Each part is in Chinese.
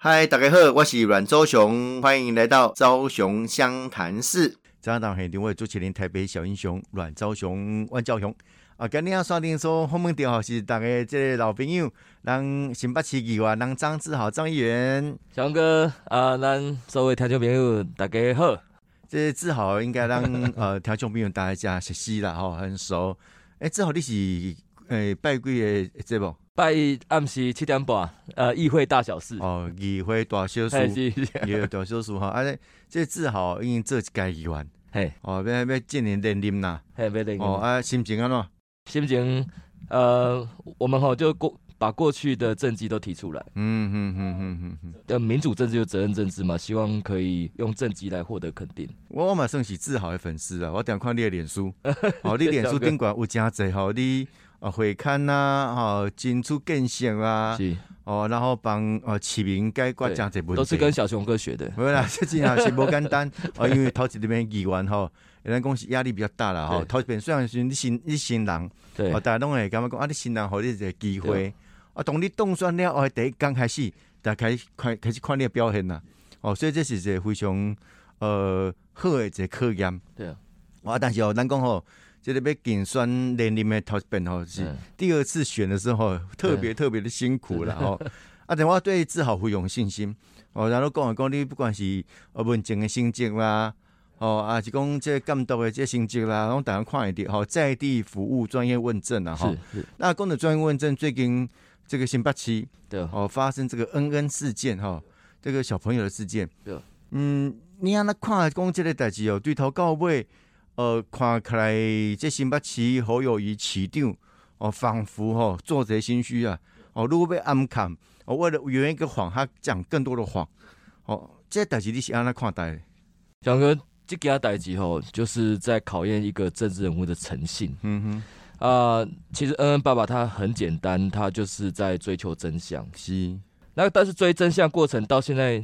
嗨，大家好，我是阮周雄，欢迎来到昭雄湘潭市。张党系两位主持人，台北小英雄阮昭雄、阮昭雄。啊，今日啊，刷电说后门电话是大家这个老朋友，让新北市议员，让张志豪张议员。翔哥啊，咱所有听众朋友大家好。这志豪应该让呃听众朋友大家熟悉啦，吼，很熟。诶，志豪你是诶拜几个节目？拜暗时七点半，呃，议会大小事。哦，议会大小事，议会大小事哈。啊，这志豪已经做一届议员，嘿，哦，要要今年连任啦，嘿，要连任。哦，啊，心情安怎？心情，呃，我们吼就过把过去的政绩都提出来。嗯嗯嗯嗯嗯嗯。民主政治就责任政治嘛，希望可以用政绩来获得肯定。我我嘛算是志豪的粉丝啊，我常看你的脸书，哦，你脸书顶管有真侪吼，你啊会刊呐，吼进出更新啊，是。哦，然后帮呃市民解决真济问题，都是跟小熊哥学的。没啦，这真也是不简单。哦，因为头一边议员吼。有人讲是压力比较大了哈，头一遍虽然是你新你新人，对，大家拢会感觉讲啊，你新人好你一个机会，啊，当你动算了哦，第一刚开始，大家开始看开始看你的表现啦，哦，所以这是一个非常呃好的一个考验。对啊，啊，但是哦，咱讲吼，这个要竞选连任的头一遍吼是第二次选的时候，特别特别的辛苦了吼。啊，但我对志豪会有信心，哦，然后讲讲你不管是呃文静的心境啦。哦，啊，是讲这监督的这成绩啦，然后大家看一点，吼，在地服务专业问政啊，哈，是是。那讲的专业问政，最近这个新北市对，哦，发生这个恩恩事件，哈，这个小朋友的事件，对，嗯，你安那看讲这个代志哦，对头到尾，呃，看起来这新北市好友谊市长，哦，仿佛吼做贼心虚啊，哦，如果被暗砍，哦，为了圆一个谎，他讲更多的谎，哦，这代志你是安那看待？蒋哥。这件代志吼，就是在考验一个政治人物的诚信。嗯哼，啊，其实恩恩爸爸他很简单，他就是在追求真相。是，那但是追真相过程到现在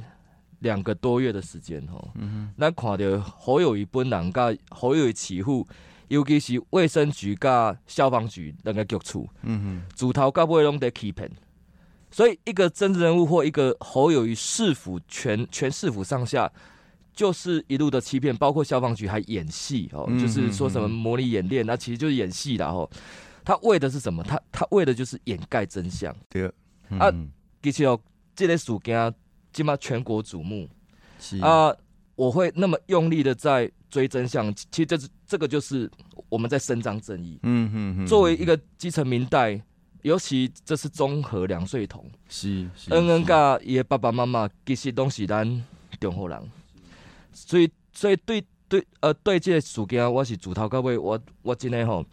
两个多月的时间吼，嗯哼，咱看到好友谊本人甲好友谊起户，尤其是卫生局甲消防局两个局处，嗯哼，主头到尾拢在欺骗。所以一个政治人物或一个好友谊市府全全市府上下。就是一路的欺骗，包括消防局还演戏哦，就是说什么模拟演练，那其实就是演戏的哦。他为的是什么？他他为的就是掩盖真相。对啊，其实哦，这类事件起码全国瞩目啊。我会那么用力的在追真相，其实这是这个就是我们在伸张正义。嗯嗯嗯。作为一个基层民代，尤其这是综合两岁童，是恩恩噶伊爸爸妈妈其实拢是咱中后人。所以，所以对对呃对这个事件，我是主头各位，我我今天吼，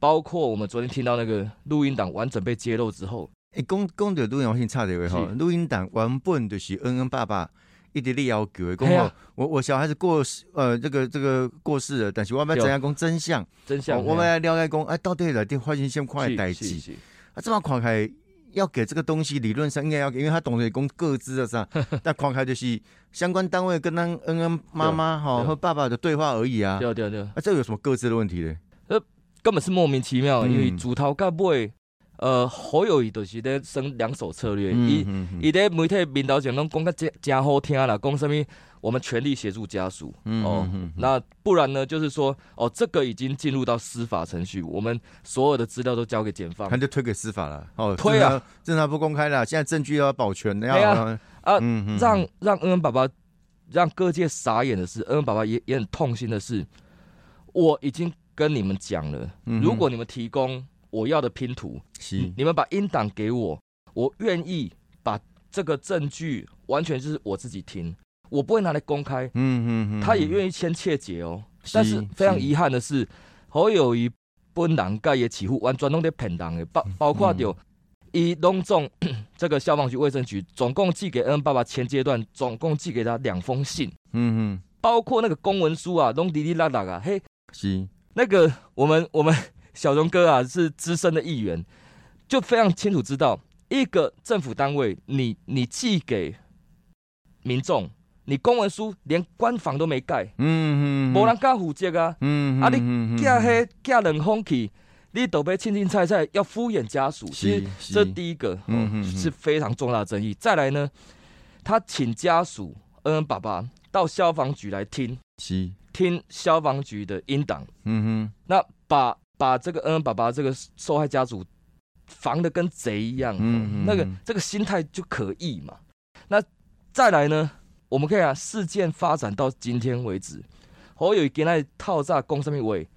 包括我们昨天听到那个录音档完整被揭露之后，诶，讲讲到录音我先插一位吼，录音档原本就是恩恩爸爸一直咧要求的，讲我我我小孩子过世，呃，这个这个过世了，但是我们要怎样讲真相？真相，我们要了解讲，哎，到底来电发生什么快代志？啊，这么看开。要给这个东西，理论上应该要给，因为他懂得讲各自的啥，但框开就是相关单位跟他恩恩妈妈哈和爸爸的对话而已啊。对对对，啊，这有什么各自的问题呢？呃，根本是莫名其妙，因为主头该不会，呃，好友谊就是咧生两手策略，伊伊在媒体面头前拢讲个真真好听啦，讲什么？我们全力协助家属哦，那不然呢？就是说哦，这个已经进入到司法程序，我们所有的资料都交给检方，他就推给司法了。哦，推啊，正常不公开了，现在证据要保全的呀。啊啊，让让恩恩爸爸，让各界傻眼的是，恩恩爸爸也也很痛心的是，我已经跟你们讲了，如果你们提供我要的拼图，你们把音档给我，我愿意把这个证据完全就是我自己听。我不会拿来公开，嗯嗯嗯，他也愿意签切结哦。但是非常遗憾的是，侯友谊本人盖也起户完全拢在骗人的，包包括掉以隆重这个消防局、卫生局总共寄给恩爸爸前阶段总共寄给他两封信，嗯嗯，包括那个公文书啊，拢滴滴答答啊，嘿，是。那个我们我们小荣哥啊是资深的议员，就非常清楚知道一个政府单位，你你寄给民众。你公文书连官房都没盖，嗯嗯，无人敢负责啊，嗯啊，你寄迄寄冷风去，你都被清清菜菜要敷衍家属，其实这第一个，嗯嗯，是非常重大的争议。再来呢，他请家属恩恩爸爸到消防局来听，是，听消防局的音档，嗯哼，那把把这个恩恩爸爸这个受害家族防的跟贼一样，嗯那个这个心态就可以嘛。那再来呢，我们可以啊，事件发展到今天为止，侯友宜跟那套炸公什么位？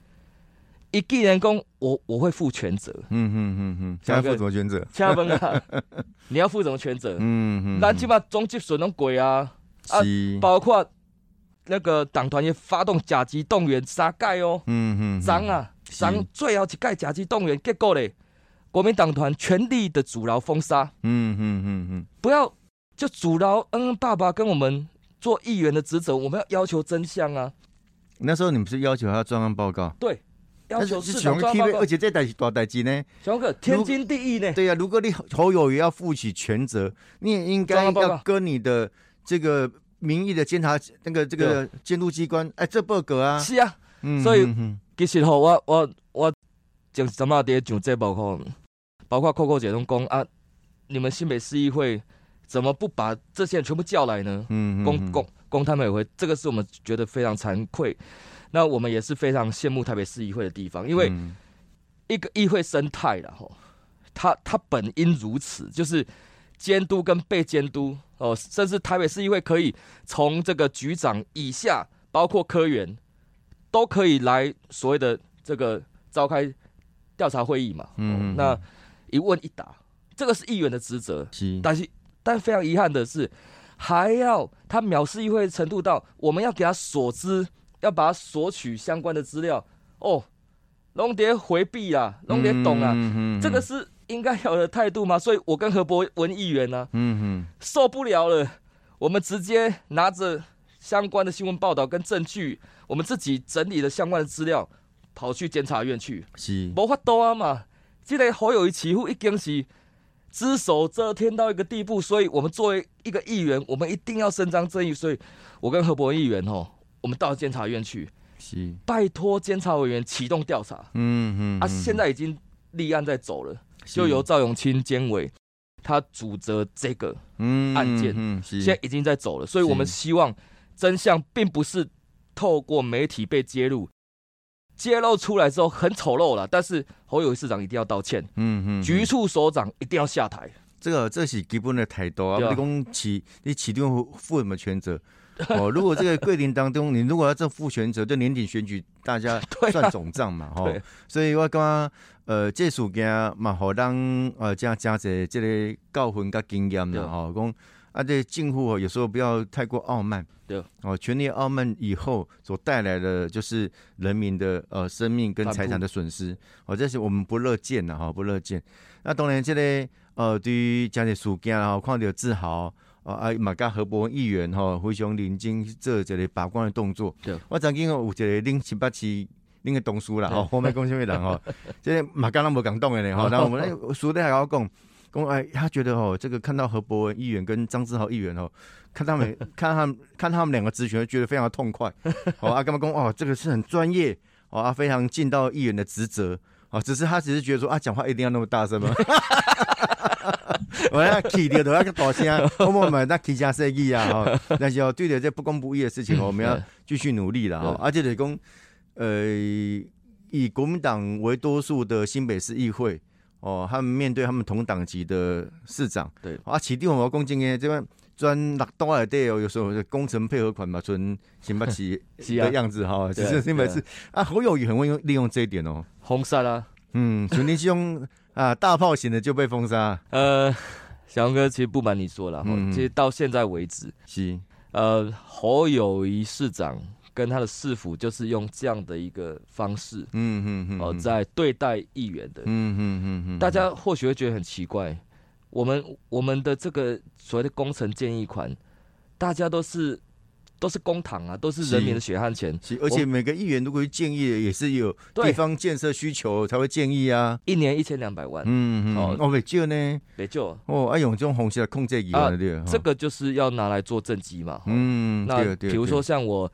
一既然讲我我会负全责，嗯嗯嗯嗯，现在负什么全责？请问啊，你要负什么全责？嗯嗯，那起码终极损拢鬼啊，啊，包括那个党团也发动甲级动员杀盖哦，嗯嗯，脏啊是。涨，最后一届甲级动员，结果嘞，国民党团全力的阻挠封杀，嗯嗯嗯嗯，不要就阻挠恩恩爸爸跟我们做议员的职责，我们要要求真相啊，那时候你们是要求他专案报告，对，要求是市是雄 K 长抓报告。而。且这代是大代志呢。小哥，天经地义呢。对呀、如果你侯友也要负起全责，你也应该要跟你的这个民意的监察那个这个监督机关，哎，这报告啊，是啊，嗯所以其实吼，我我我前什么伫上节目吼，包括 Coco 姐拢讲啊，你们新北市议会怎么不把这些人全部叫来呢？嗯公公公他们也会，这个是我们觉得非常惭愧。那我们也是非常羡慕台北市议会的地方，因为嗯一个议会生态了，吼，它它本应如此，就是监督跟被监督哦，甚至台北市议会可以从这个局长以下，包括科员，都可以来所谓的这个召开调查会议嘛。嗯嗯那一问一答，这个是议员的职责。是但是，但非常遗憾的是，还要他藐视议会的程度到，我们要给他索知，要把他索取相关的资料。哦，龙蝶回避啊，龙蝶懂啊，嗯这个是应该有的态度吗？所以我跟何伯文议员呢、嗯受不了了，我们直接拿着相关的新闻报道跟证据，我们自己整理了相关的资料，跑去监察院去。是。无法度啊嘛，这个侯友谊起户已经是只手遮天到一个地步，所以我们作为一个议员，我们一定要伸张正义。所以，我跟何伯文议员吼，我们到监察院去，是。拜托监察委员启动调查。嗯嗯啊，现在已经立案在走了，就由赵永清监委他主责这个，嗯案件。嗯是。现在已经在走了，所以我们希望真相并不是透过媒体被揭露，揭露出来之后很丑陋了，但是侯友宜市长一定要道歉，嗯嗯局处首长一定要下台。这个这是基本的态度啊！你讲起你起定负负什么全责？哦，如果这个桂林当中，你如果要这负全责，就年底选举大家 算总账嘛，吼、对所以我感觉，呃，这事件嘛，互咱呃，这样加这这个教训甲经验对啦，吼、讲啊，这政府哦，有时候不要太过傲慢，对，哦，权力傲慢以后所带来的就是人民的呃生命跟财产的损失，哦，这是我们不乐见的哈，不乐见。那当然，这个呃，对于这个事件吼，看到自豪。哦啊，嘛甲何伯文议员吼，非常认真做一个把关的动作对。我曾经有一个恁七八七恁个同事啦，对吼，我莫讲什么人吼，这个嘛敢若无感动的呢吼。然后我们那书里还要讲，讲哎，他觉得哦，这个看到何伯文议员跟张志豪议员哦，看他们 看他们看他们两个职权，觉得非常的痛快。哦啊，干嘛公哦，这个是很专业哦啊，非常尽到议员的职责。哦，只是他只是觉得说啊，讲话一定要那么大声吗？我要气掉都要个大声，我们买那气加设计啊，哈，但是哦，对着这不公不义的事情，我们要继续努力了哈。而且得讲，呃，以国民党为多数的新北市议会，哦，他们面对他们同党级的市长，对。啊，起地我们讲真的，这边专六刀来对哦，有时候工程配合款嘛，存新北市 是啊。的样子哈，只是新北市。啊，侯友宜很会用利用这一点哦。封杀啦，嗯，纯天是用啊大炮型的就被封杀，呃，小杨哥其实不瞒你说了，嗯。其实到现在为止，是。呃，侯友谊市长跟他的市府就是用这样的一个方式，嗯嗯嗯，哦、在对待议员的。嗯嗯嗯嗯，大家或许会觉得很奇怪，我们我们的这个所谓的工程建议款，大家都是都是公帑啊，都是人民的血汗钱，是，而且每个议员如果去建议，也是有地方建设需求才会建议啊。一年一千两百万，嗯嗯，哦。哦，没少呢，没救。哦，啊用这种方式来控制议员的对，这个就是要拿来做政绩嘛。哦。嗯，那比如说，像我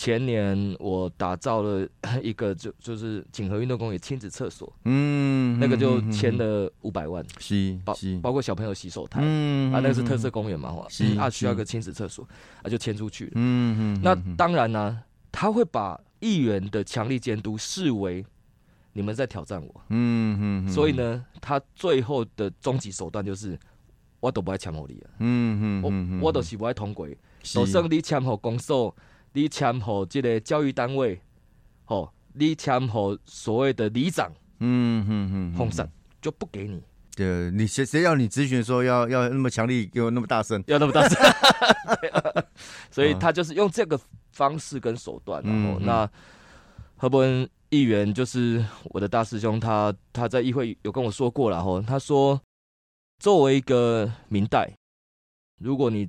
前年我打造了一个就就是锦和运动公园亲子厕所，嗯，那个就签了五百万，是包，包括小朋友洗手台，嗯啊，那个是特色公园嘛，哈是啊需要一个亲子厕所，啊就签出去了。嗯嗯，那嗯。当然呢、他会把议员的强力监督视为你们在挑战我，嗯嗯，所以，呢，他最后的终极手段就是我都不爱签好你啊，嗯嗯我我都是不爱通过，是。就算你签好公所，你签好这个教育单位，吼，你签好所谓的里长嗯嗯嗯，封杀，就不给你，对，你谁谁要你咨询说要要那么强力，给我那么大声，要那么大声，所以他就是用这个方式跟手段，然后那何伯恩议员就是我的大师兄，他他在议会有跟我说过了，吼，他说作为一个明代，如果你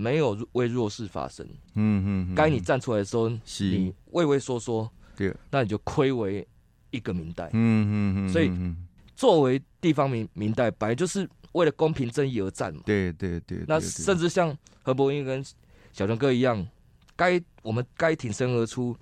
没有为弱势发声，嗯嗯，该你站出来的时候，你畏畏缩缩，对，那你就亏为一个明代。嗯嗯嗯，所以嗯作为地方明明代，本来就是为了公平正义而战嘛。对对对，那甚至像何伯英跟小春哥一样，该我们该挺身而出，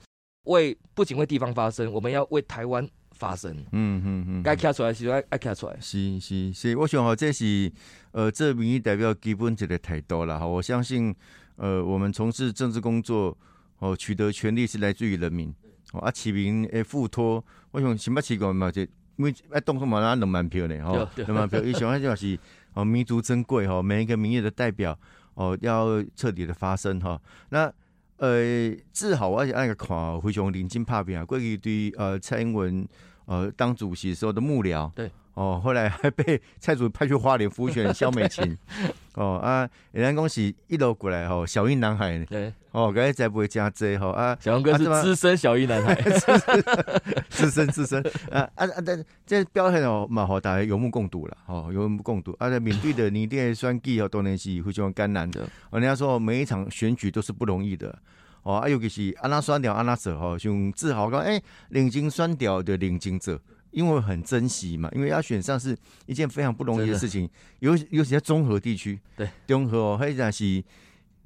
为不仅为地方发声，我们要为台湾发生。嗯嗯嗯，该卡出来是爱爱卡出来。是是是，我想吼，这是呃，这民意代表基本一个态度啦。哈，我相信，呃，我们从事政治工作，哦，取得权利是来自于人民，哦，啊，市民诶付托，我想新北市个嘛，就因为爱动什么拿两万票呢，吼两万票，伊想就是哦，民族珍贵哈，每一个民意的代表哦，要彻底的发声哈。那呃，志豪我按个看非常认真拍拼啊，过去对呃蔡英文呃当主席时候的幕僚，对。哦，后来还被蔡主席派去花莲辅选萧美琴，哦啊，人家恭喜一路过来哦，小英男孩呢，对，哦，刚才才不会加这吼啊，小熊哥是资深小一男孩。资深资深啊啊啊！但这表现哦，嘛好大家有目共睹了，哦，有目共睹。啊，在面对的你的选举哦，当然是非常艰难的。哦，人家说每一场选举都是不容易的。哦，啊，尤其是安那选掉安那走吼，像自豪讲，哎、领金选掉的领金者，因为很珍惜嘛，因为要选上是一件非常不容易的的事情，尤尤其在综合地区，对，综合哦，迄阵是。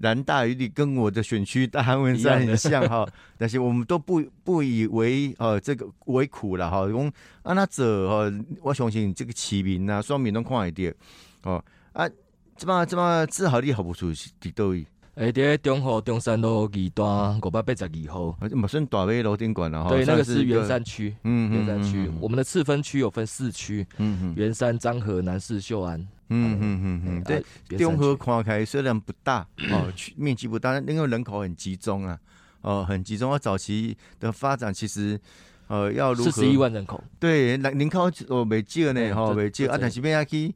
南大余地跟我的选区大汉文山很像哈，但是我们都不不以为呃这个为苦了哈。讲啊那者哈，我相信这个市民啊，双面都看会到哦啊，这么这么自豪力好不处是伫倒位？哎，伫中和中山路二段五百八十二号，啊，嘛算大威楼顶馆了哈。对，那个是算一圆山区。嗯圆山区，我嗯们的次分区有分四区：嗯嗯圆山、漳河、南市、秀安。嗯嗯嗯嗯，对中和区看开虽然不大哦，区面积不大，但因为人口很集中啊，哦，很集中。啊，早期的发展其实呃要如何四十一万人口，对，人人口哦袂少呢，吼对袂少啊，但是要去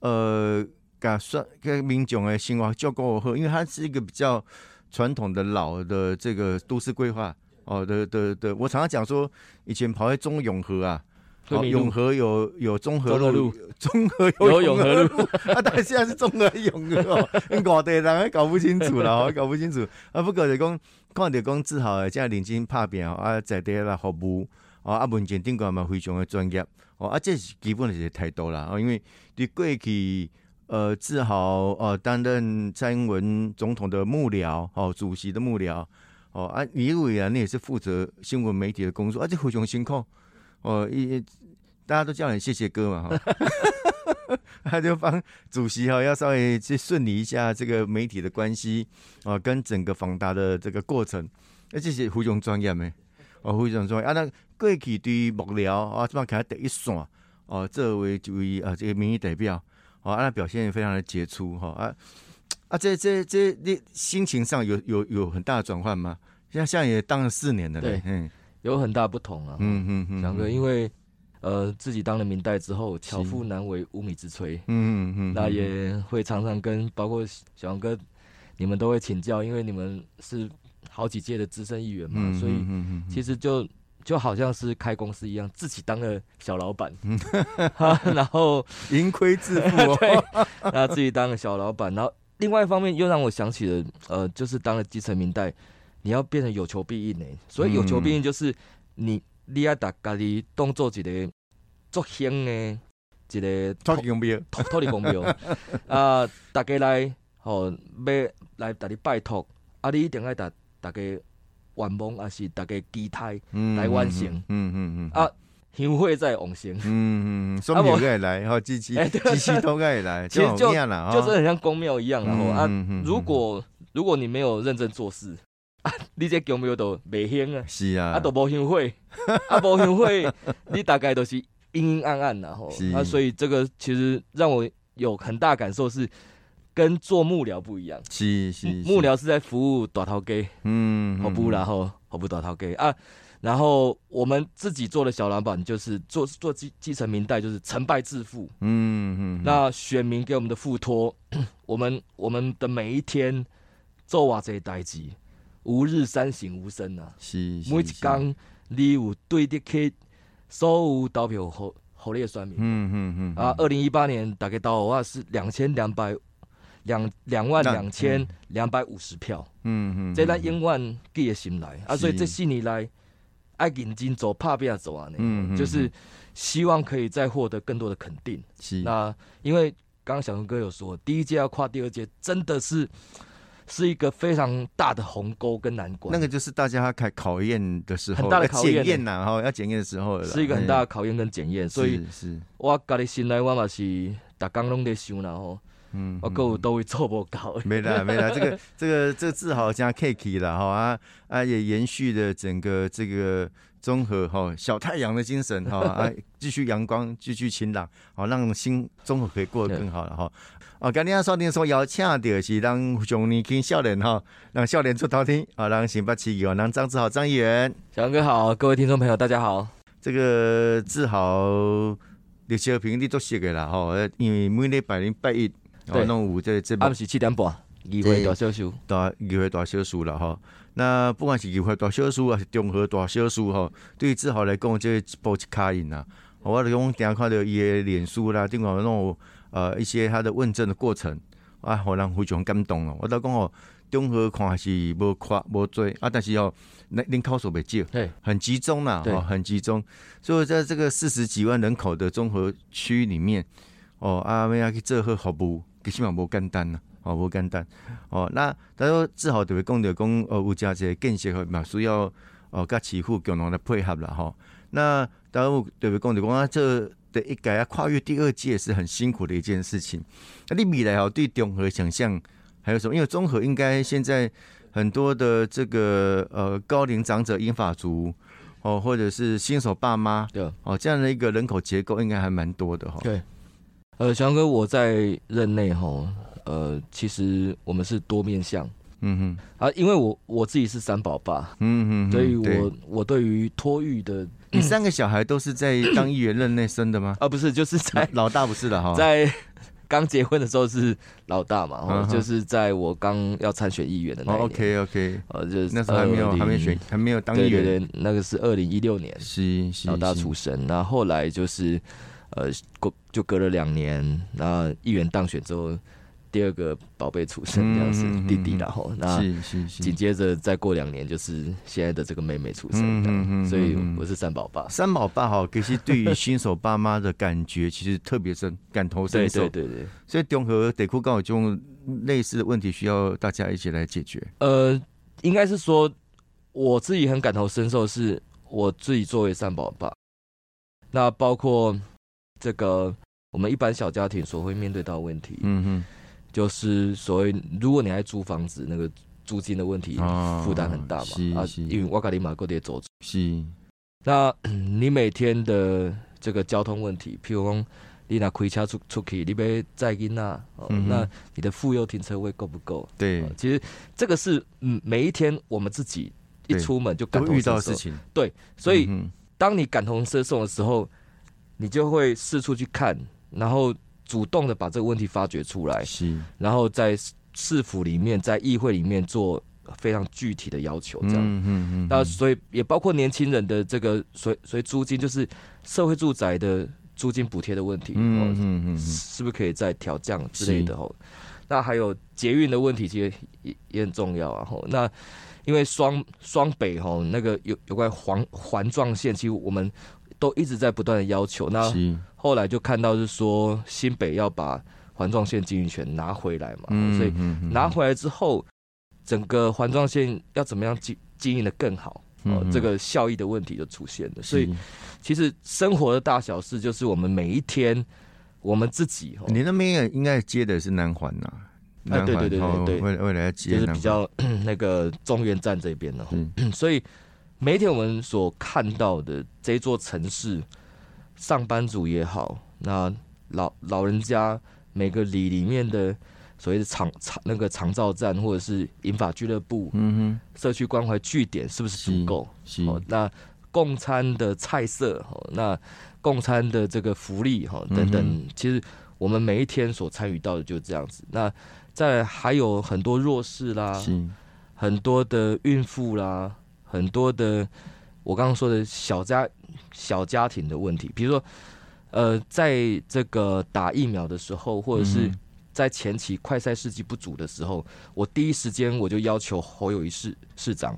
呃，甲算个民众的生活照顾好，因为它是一个比较传统的老的这个都市规划哦的的的。我常常讲说，以前跑在中永和啊，哦，永和有有中和路路，中和有永和路啊，但是现在是中和永和哦，外地人还搞不清楚了，哦，搞不清楚啊。不过就讲看到讲志豪的这样认真拍拼哦啊，在地来服务哦啊，文件顶个嘛非常的专业哦啊，这是基本的一个态度啦哦，因为伫过去。呃，志豪呃担任蔡英文总统的幕僚哦，主席的幕僚哦啊，李伟啊，那也是负责新闻媒体的工作，而且非常辛苦哦，一大家都叫你谢谢哥嘛哈，他就帮主席哈要稍微去顺理一下这个媒体的关系哦，跟整个访达的这个过程，而且是非常专业的哦，非常专业。啊。那过去对幕僚啊，这么给他第一线哦，这位这位啊这个民意代表哦，啊，他表现也非常的杰出哈啊啊，这这这你心情上有有有很大的转换吗？现在现在也当了四年了嘞对，嗯有很大不同啊。嗯嗯嗯，翔哥，因为呃自己当了明代之后，巧妇难为无米之炊，嗯嗯嗯，那也会常常跟包括小杨哥，你们都会请教，因为你们是好几届的资深议员嘛，嗯，所以其实就就好像是开公司一样，自己当了小老板，嗯。然后盈亏自负哦，对，那自己当了小老板，然后另外一方面又让我想起了，呃，就是当了基层民代，你要变成有求必应呢。所以有求必应就是你你要打家己当作一个作兴的一个超级用标，土土地公庙啊，大家来吼要来大家拜托，啊，你一定要大大家愿望也是大家期待嗯来完成嗯嗯嗯啊，香火再往成，嗯嗯，双牛该来，哈，机器 哎对机器都该来，其实就这样了，就是很像公庙一样，然后啊，嗯嗯嗯如果如果你没有认真做事，啊，你这公庙都袂香啊，是啊，啊，都无香火，啊，无香火，你大概都是阴阴暗暗然后是。啊，所以这个其实让我有很大感受是。跟做幕僚不一样，是是幕，僚是在服务大头家，嗯，好不然后好不大头家。啊，然后我们自己做的小老板就是做做继继承明代，就是成败自负，嗯嗯，那选民给我们的付托，我们我们的每一天做哇这代志，吾日三省吾身啊！是每一，天你有对得起所有投票好好你的选民、嗯嗯嗯啊！二零一八年大概到我是两千两百两两万两千两百五十票，嗯嗯，这咱永远记在心来啊！是。所以这四年来爱认真走，怕不要走啊！嗯嗯就是希望可以再获得更多的肯定。是，那因为刚刚小熊哥有说，第一届要跨第二届，真的是是一个非常大的鸿沟跟难关。那个就是大家开考验的时候，很大的要考验呐，哈，要检验的时候是一个很大哎的考验跟检验，所以是。是，我家己心内我嘛是逐工拢在想啦吼，嗯，我够有都会做不到。没啦没啦，这个这个这个字好加 cake 了哈啊啊，也延续了整个这个综合哈小太阳的精神哈啊，继续阳光，继续晴朗，好让心综合可以过得更好了哈。哦，今天锁定所邀请到是让熊年轻笑脸哈，让笑脸出头天啊，让新北市议员让张志豪张议员，小杨哥好，各位听众朋友大家好。这个志豪历史评你都熟的啦吼，呃因为每礼拜零拜一哦对弄有这个节目暗。时七点半，议会大小事。大议会大小事了吼。那不管是议会大小事还是综合大小事吼，对于志豪来讲，这一步一卡印呐。我就讲，定看到伊的脸书啦，另外那种呃一些他的问政的过程啊，互人非常感动哦。我都讲哦，综合看还是无看无多啊，但是哦，那人口数袂少，对，很集中啦，对哦，很集中。所以在这个四十几万人口的综合区里面，哦，啊，要去做好服务，其实嘛无简单呐，哦，无简单。哦，那他说志豪特别讲着讲，哦，有加一个建设嘛，需要哦，甲市府共同来配合啦，吼、那当然特别讲着讲啊，这的一改啊，跨越第二届是很辛苦的一件事情。那你未来哦，对综合想象还有什么？因为综合应该现在很多的这个呃高龄长者、英法族哦，或者是新手爸妈对，哦，这样的一个人口结构应该还蛮多的哈、对。呃，小熊哥，我在任内哈，呃，其实我们是多面向嗯哼啊，因为我我自己是三宝爸，哼，嗯哼，所以对我我对于托育的你三个小孩都是在 当议员任内生的吗？啊，不是，就是在老大不是的哈，在刚结婚的时候是老大嘛，嗯哼哦就是在我刚要参选议员的那一哦年，，OK OK，呃，就是那时候还没有还没选，还没有当议员，对对，那个是二零一六年是是老大出生，然后后来就是呃过就隔了两年，那议员当选之后，第二个宝贝出生这样子弟弟，然后那紧接着再过两年就是现在的这个妹妹出生所以我是三宝爸。三宝爸哈，其实对于新手爸妈的感觉其实特别深，感同身受。对对对，所以综合得库刚好这种类似的问题，需要大家一起来解决。呃，应该是说我自己很感同身受，是我自己作为三宝爸，那包括这个我们一般小家庭所会面对到的问题，嗯哼。就是所谓如果你还租房子，那个租金的问题负担很大嘛啊，因为我卡里马够得走，是，那 你每天的这个交通问题，譬如讲你拿开车出出去，你别载囡仔，哦嗯哼。那你的妇幼停车位够不够？对。哦，其实这个是嗯每一天我们自己一出门就感都遇同身受。到事情，对，所以嗯当你感同身受的时候，你就会四处去看，然后主动的把这个问题发掘出来，是然后在市府里面，在议会里面做非常具体的要求，这样。嗯嗯嗯，那所以也包括年轻人的这个所所以租金，就是社会住宅的租金补贴的问题，嗯哦嗯嗯嗯，是不是可以再调降之类的哦？那还有捷运的问题，其实也也很重要啊。吼，那因为双双北吼那个有有关环环状线，其实我们都一直在不断的要求。那，后来就看到是说新北要把环状线经营权拿回来嘛，嗯，所以拿回来之后，整个环状线要怎么样经经营的更好，哦，嗯。这个效益的问题就出现了。所以其实生活的大小事，就是我们每一天我们自己哦，你那边也应该接的是南环呐，哎南环对对对对未来未来要接就是比较 那个中原站这边的，嗯 所以每一天我们所看到的这座城市，上班族也好，那老老人家每个里里面的所谓的长长那个长照站，或者是银发俱乐部、嗯哼社区关怀据点，是不是足够？哦，那共餐的菜色，哦，那共餐的这个福利，哈，等等，嗯其实我们每一天所参与到的就是这样子。那再来还有很多弱势啦，很多的孕妇啦，很多的我刚刚说的小家小家庭的问题，比如说，呃，在这个打疫苗的时候，或者是嗯。在前期快筛试剂不足的时候，我第一时间我就要求侯友谊市市长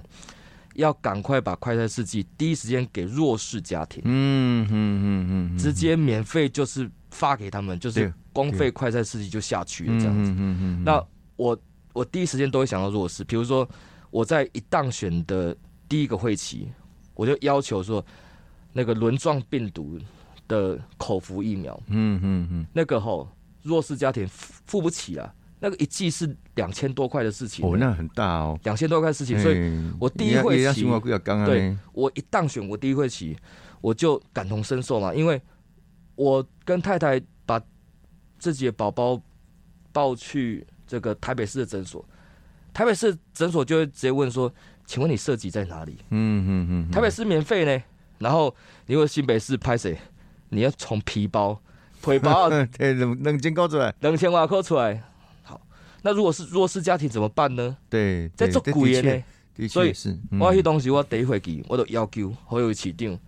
要赶快把快筛试剂第一时间给弱势家庭，嗯嗯嗯嗯，直接免费就是发给他们，就是对公费快筛试剂就下去了这样子。嗯嗯嗯，那我我第一时间都会想到弱势，比如说我在一当选的第一个会期，我就要求说，那个轮状病毒的口服疫苗，嗯嗯嗯，那个吼弱势家庭付付不起啊，那个一剂是两千多块的事情，哦，那很大哦，两千多块事情，所以以我第一会期对我一当选，我第一会期我就感同身受嘛，因为我跟太太把自己的宝宝抱去这个台北市的诊所，台北市诊所就会直接问说：“请问你涉及在哪里？嗯嗯嗯，台北市免费呢，然后你如果新北市拍谁，你要从皮包、腿包冷冷静高出来，冷千瓦扣出来。好，那如果是弱势家庭怎么办呢？对，在做鬼的呢？的所以确是，我迄东西我第一会去我都要求好友市长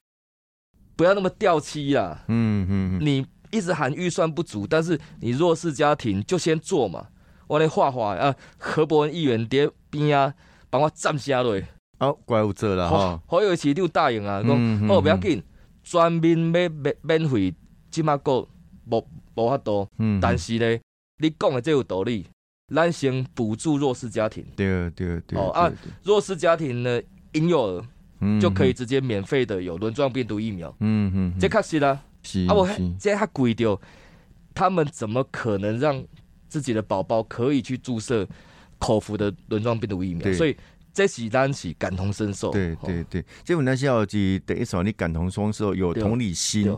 不要那么掉漆啦。嗯嗯嗯，你一直喊预算不足，但是你弱势家庭就先做嘛。我来画画啊，何伯文议员伫边啊，帮我站下来。好，怪物做了好哈，，好友市长答应啊，讲好不要紧，专门免免免费，即马个无无法度，嗯，但是呢，你讲的这有道理，咱先补助弱势家庭，对对对，哦啊弱势家庭呢婴幼儿。嗯就可以，直接免费的有轮状病毒疫苗，嗯嗯，这确实啦。是啊，我是。这还贵掉，他们怎么可能让自己的宝宝可以去注射口服的轮状病毒疫苗？对所以这是咱是感同身受。对哦对对，这我那是要是第一首你感同身受，有同理心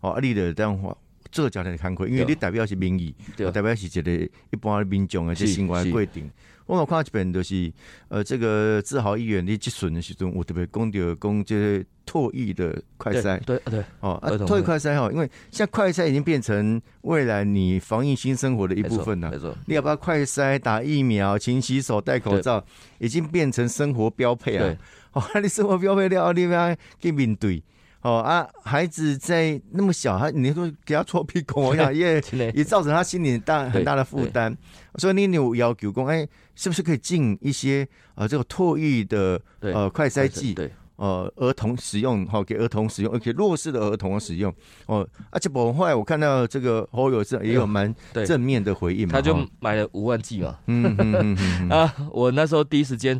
哦，啊，你的这样话。做家庭的看亏，因为你代表是民意，对代表是一个一般民众的这些生活的规定。我有看一遍，就是呃，这个志豪议员你即阵的时阵，我特别讲到讲这个唾液的快对筛对对哦，啊，唾液快筛哈，因为现在快筛已经变成未来你防疫新生活的一一部分了没。错，你要不要快筛、打疫苗、勤洗手、戴口罩，已经变成生活标配啊！哦，那你生活标配了，你要去面对。哦啊，孩子在那么小，他你说给他搓屁股，我 想也也造成他心里大很大的负担。所以你有要求讲，哎，是不是可以进一些呃这个唾液的对呃快筛剂？对呃，儿童使用，好、给儿童使用，而且弱势的儿童使用，哦，而且我后来我看到这个侯友是也有蛮对正面的回应嘛，他就哦买了五万剂嘛。嗯嗯嗯 啊，我那时候第一时间，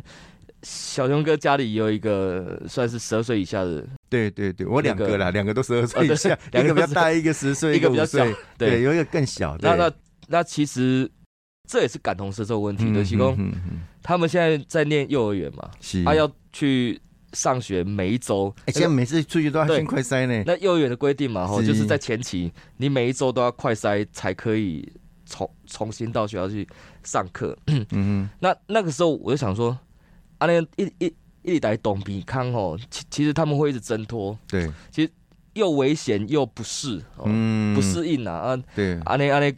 小熊哥家里有一个算是十二岁以下的，对对对，我两个啦，两个都十二岁以下，两个比较大，一个十岁，一个比较小，，对，有一个更小，对。那那那其实这也是感同身受问题，嗯就是说嗯嗯嗯。他们现在在念幼儿园嘛，是，他要去上学，每一周，哎，现在每次出去都要先快塞呢，那幼儿园的规定嘛，吼，就是在前期，你每一周都要快塞才可以重重新到学校去上课。嗯嗯那那个时候我就想说，啊，那一一一来董比康哦，其其实他们会一直挣脱，对，其实，又危险又不适，哦、嗯，不适应啊，啊，对，安尼安尼，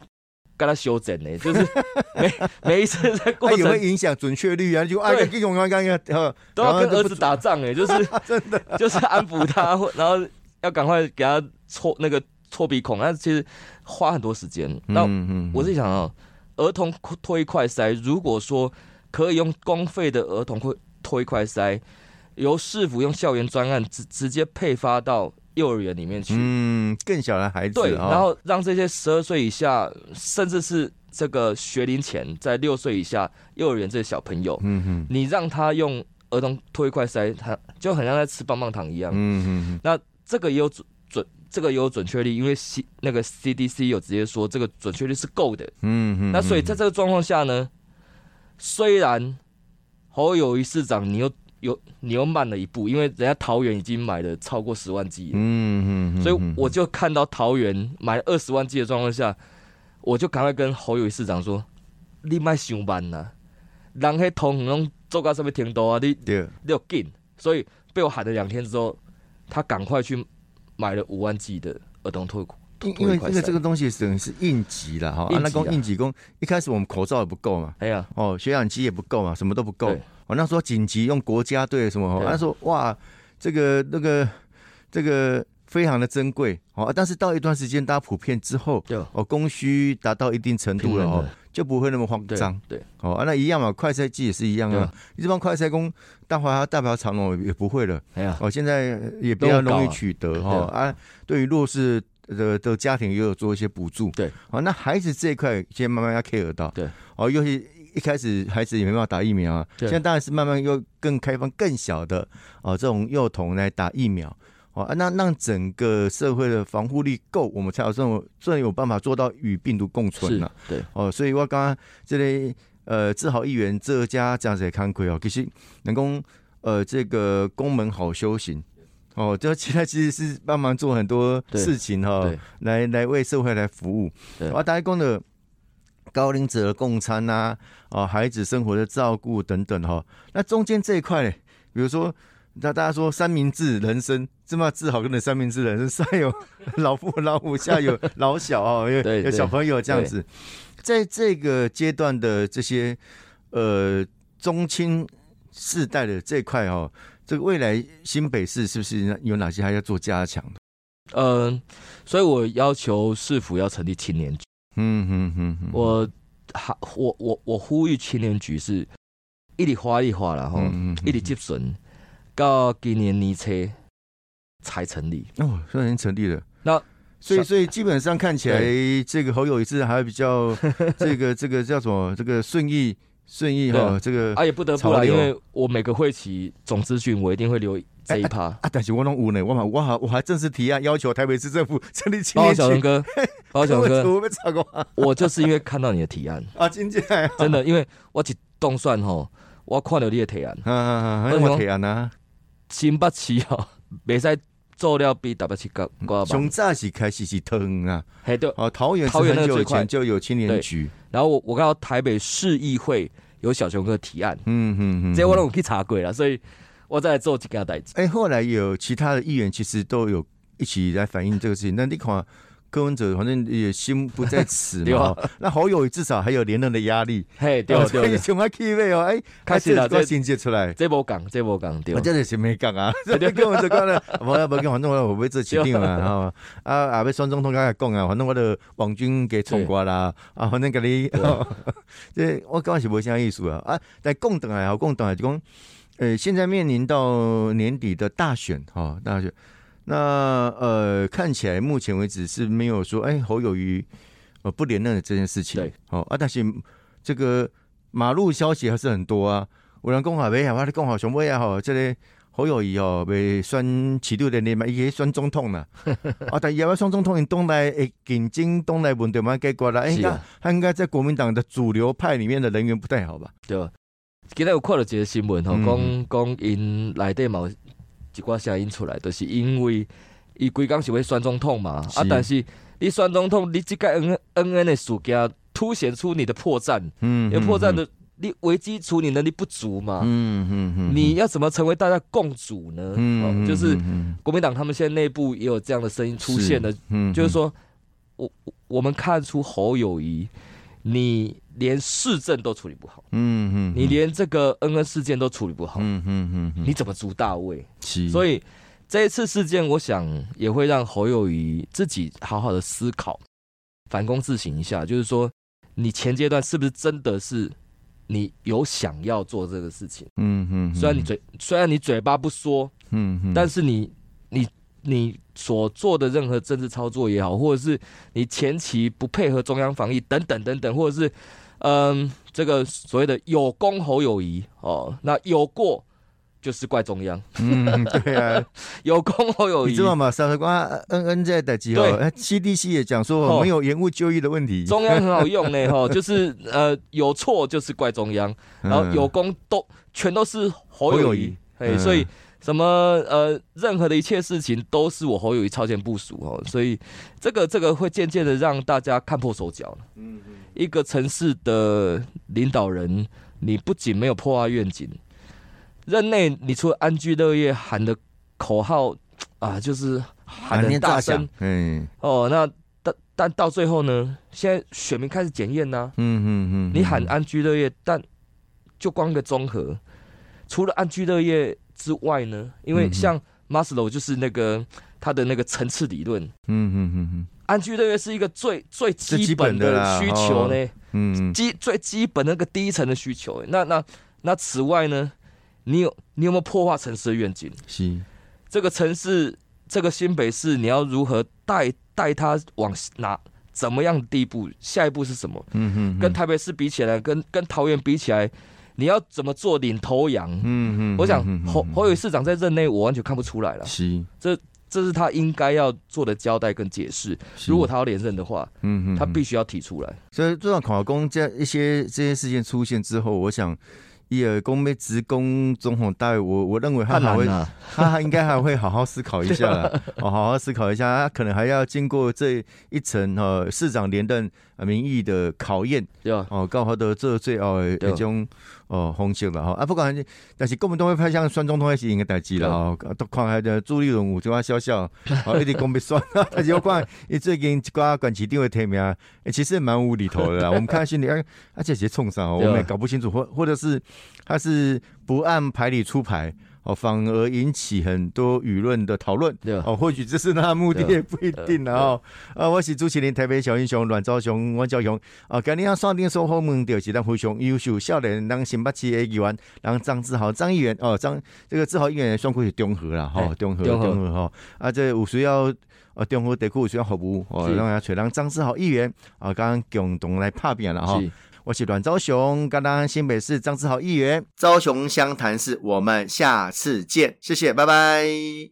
跟他修整呢，就是 每每一次在过它也会程影响准确率啊，就啊，对。这种刚刚呃，都要跟儿子打仗哎，就是 真的，就是安抚他，或然后要赶快给他搓那个搓鼻孔，那其实花很多时间。那嗯嗯，我是想啊，儿童推快塞，如果说可以用公费的儿童会推快筛，由市府用校园专案直直接配发到幼儿园里面去，嗯，更小的孩子，对，哦。然后让这些十二岁以下，甚至是这个学龄前在六岁以下幼儿园这些小朋友，嗯哼，你让他用儿童脱衣快筛，他就很像在吃棒棒糖一样。嗯嗯那这个也有准准，这个也有准确率，因为 C 那个 CDC 有直接说这个准确率是够的。嗯嗯，那所以在这个状况下呢，虽然侯友谊市长你又有你又慢了一步，因为人家桃园已经买了超过十万剂了，嗯嗯，所以我就看到桃园买二十万剂的状况下，我就赶快跟侯友谊市长说：“你卖上班呐，人迄通拢做到什么程度啊？你，你有劲。”所以被我喊了两天之后，他赶快去买了五万剂的儿童脱因因为这个这个东西等于是应急了哈，那公应急工一开始我们口罩也不够嘛，哎呀，哦，血氧机也不够嘛，什么都不够。对。我那时候紧急用国家队什么，他说哇，这个那个这个非常的珍贵。哦，但是到一段时间大家普遍之后，哦，供需达到一定程度了哦，就不会那么慌张。对，哦，那一样嘛，快筛机也是一样啊，你这帮快筛工大华大表长龙也不会了。哎呀，哦，现在也比较容易取得哈啊，对于弱势。的的家庭也有做一些补助，对，好，那孩子这一块先慢慢要 care 到，对，哦，尤其一开始孩子也没办法打疫苗啊，现在当然是慢慢又更开放更小的哦这种幼童来打疫苗，哦，那让整个社会的防护力够，我们才有这种这有办法做到与病毒共存了，对，哦，所以我刚刚这里呃治好议员这家这样子的看亏哦，其实能够呃这个宫门好修行。哦，就其他其实是帮忙做很多事情哈，来来为社会来服务。啊，大家讲的高龄者的共餐呐，哦，孩子生活的照顾等等哈。那中间这一块，比如说，那大家说三明治人生这么治好，跟的三明治人生上有 老父老母，下有老小哦，有有小朋友这样子。在这个阶段的这些呃中青世代的这块哦。这个未来新北市是不是有哪些还要做加强的？嗯，所以我要求市府要成立青年局。嗯嗯嗯，我还我我我呼吁青年局是一里花一花了哈，一里接损，到今年年初才成立。哦，现在已经成立了。那所以所以基本上看起来，这个侯友谊是还比较这个这个叫什么？这个顺义。顺义哈，这个啊也不得不啦，因为我每个会期总资讯我一定会留这一趴啊。但是我拢有呢，我嘛我还我还正式提案要求台北市政府成立青年局。小龙哥，包小龙哥，我就是因为看到你的提案 啊，真的，真的，因为我一动算吼，我看到你的提案，啊啊啊，什么提案啊？新北市哦，袂使做了比台北市高高。从早是开始是疼啊，嘿对，哦桃园桃园很久以前就有青年局。然后我我看到台北市议会有小熊哥提案，嗯嗯嗯，这我都去查过了，所以我再来做几个代志。哎，后来有其他的议员其实都有一起来反映这个事情。那你看柯文哲反正也心不在此嘛，那侯友至少还有连任的压力。嘿，对 对对，从啊 K 位哦，哎，开始了，这新接出来，这波讲，这波讲，对，我真的是没讲啊。柯文哲讲了，我要不跟反正我我会做决定嘛，啊啊啊！要选总统刚才讲啊，反正我的王军给冲过啦，啊，反正给你，这我刚是无啥意思啊。啊！但共党还好，共党就讲，呃，现在面临到年底的大选哈，大选。那呃，看起来目前为止是没有说，哎，侯友谊呃不连任的这件事情。对，哦啊，但是这个马路消息还是很多啊。有人讲好，没好，我讲好，熊尾也好，这个侯友谊哦，被选起六的年嘛，伊选总统啦。啊，但伊要选总统，因东来诶，竞争东来问题嘛，解决啦，应该他应该在国民党的主流派里面的人员不太好吧？对。今日有看到一个新闻吼，讲讲因内底嘛。一寡声音出来，就是因为伊规工是要选总统嘛，啊，但是你选总统，你即个 N N N 的事件凸显出你的破绽，嗯，有破绽的，你危机处理能力不足嘛，嗯嗯嗯，你要怎么成为大家共主呢？嗯，就是国民党他们现在内部也有这样的声音出现了，嗯，就是说我我们看出侯友谊。你连市政都处理不好，嗯嗯，你连这个恩恩事件都处理不好，嗯嗯嗯，你怎么足大位？所以这一次事件，我想也会让侯友谊自己好好的思考，反躬自省一下，就是说，你前阶段是不是真的是你有想要做这个事情？嗯嗯，虽然你嘴虽然你嘴巴不说，嗯嗯，但是你你。你所做的任何政治操作也好，或者是你前期不配合中央防疫等等等等，或者是嗯，这个所谓的有功侯友谊哦，那有过就是怪中央。嗯，对啊，有功侯友谊，你知道吗？三十光 N N 在的几号？CDC 也讲说没有延误就医的问题。中央很好用呢，哈，就是呃有错就是怪中央，然后有功都全都是侯友谊，哎，所以。什么呃，任何的一切事情都是我侯友谊超前部署哦，所以这个这个会渐渐的让大家看破手脚嗯嗯，一个城市的领导人，你不仅没有破坏愿景，任内你除了安居乐业喊的口号啊，就是喊的大声，嗯哦，那但但到最后呢，现在选民开始检验呐，嗯嗯嗯，你喊安居乐业，但就光一个综合，除了安居乐业。之外呢，因为像马斯洛就是那个他的那个层次理论，嗯嗯嗯嗯，安居乐业是一个最最基本的需求呢，嗯，基最基本那个第一层的需求。那那那此外呢，你有你有没有破坏城市的愿景？是这个城市，这个新北市，你要如何带带他往哪怎么样的地步？下一步是什么？嗯嗯，跟台北市比起来，跟跟桃园比起来。你要怎么做领头羊？嗯嗯，我想侯侯友市长在任内，我完全看不出来了。是，这这是他应该要做的交代跟解释。如果他要连任的话，嗯嗯，他必须要提出来。所以，这场考公这一些这些事件出现之后，我想。伊尔公被职工总统大位，我我认为他还会，他应该还会好好思考一下，哦，好好思考一下，他可能还要经过这一层哦，市长连任民意的考验，对哦，刚好的这最哦一种哦风险了哈，啊，不管，但是根本都会派向选总统还是应该代志了哈，都看下的朱立伦有这话笑笑，哦，一直讲要选，但是我看伊最近一寡管市长的提名，其实蛮无厘头的啦，我们看心里，而且些冲上，我们也搞不清楚，或或者是。他是不按牌理出牌哦，反而引起很多舆论的讨论哦。或许这是他的目的，也不一定哦。啊，我是朱启林台北小英雄阮昭雄、阮昭雄啊。今日啊，上电收后门就是咱非常优秀少年，咱新北市的议员，咱张志豪张议员哦，张这个志豪议员双亏是中和啦，哈，中和中和哈。啊，这有需要啊，中和地区有需要服务哦，让人找让张志豪议员啊，刚刚共同来拍片了哈。我是阮昭雄，刚刚新北市张志豪议员，昭雄湘潭市，我们下次见，谢谢，拜拜。